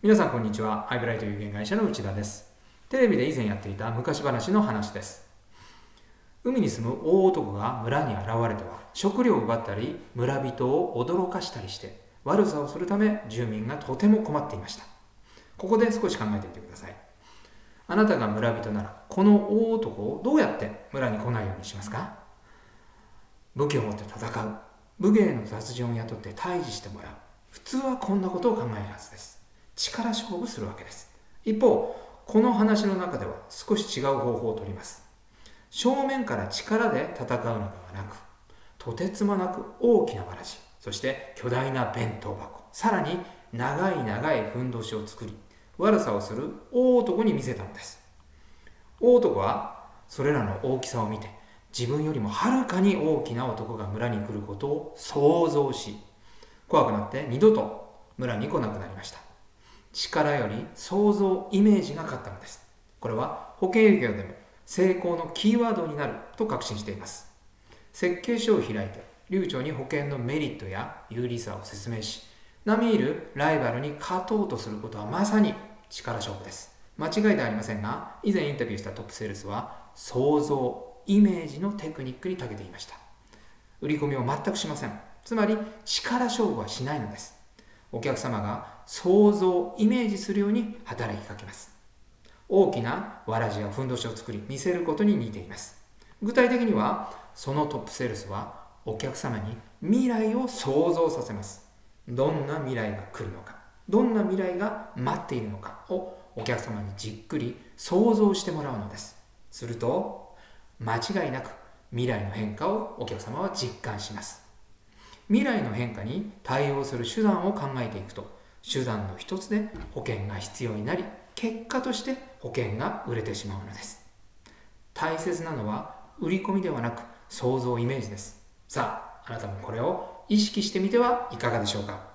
皆さんこんにちは。アイブライト有限会社の内田です。テレビで以前やっていた昔話の話です。海に住む大男が村に現れては食料を奪ったり村人を驚かしたりして悪さをするため住民がとても困っていました。ここで少し考えてみてください。あなたが村人ならこの大男をどうやって村に来ないようにしますか？武器を持って戦う。武芸の達人を雇って退治してもらう。普通はこんなことを考えるはずです。力勝負するわけです。一方、この話の中では少し違う方法をとります。正面から力で戦うのではなく、とてつもなく大きなわらじ、そして巨大な弁当箱、さらに長い長いふんどしを作り、悪さをする大男に見せたのです。大男はそれらの大きさを見て、自分よりもはるかに大きな男が村に来ることを想像し、怖くなって二度と村に来なくなりました。力より想像イメージが勝ったのです。これは保険営業でも成功のキーワードになると確信しています。設計書を開いて流暢に保険のメリットや有利さを説明し、並みいるライバルに勝とうとすることはまさに力勝負です。間違いではありませんが、以前インタビューしたトップセールスは想像、イメージのテクニックに長けていました。売り込みを全くしません。つまり力勝負はしないのです。お客様が想像、イメージするように働きかけます。大きなわらじやふんどしを作り見せることに似ています。具体的には、そのトップセールスはお客様に未来を想像させます。どんな未来が来るのか、どんな未来が待っているのかをお客様にじっくり想像してもらうのです。すると、間違いなく未来の変化をお客様は実感します。未来の変化に対応する手段を考えていくと手段の一つで保険が必要になり結果として保険が売れてしまうのです。大切なのは売り込みではなく想像イメージです。さああなたもこれを意識してみてはいかがでしょうか？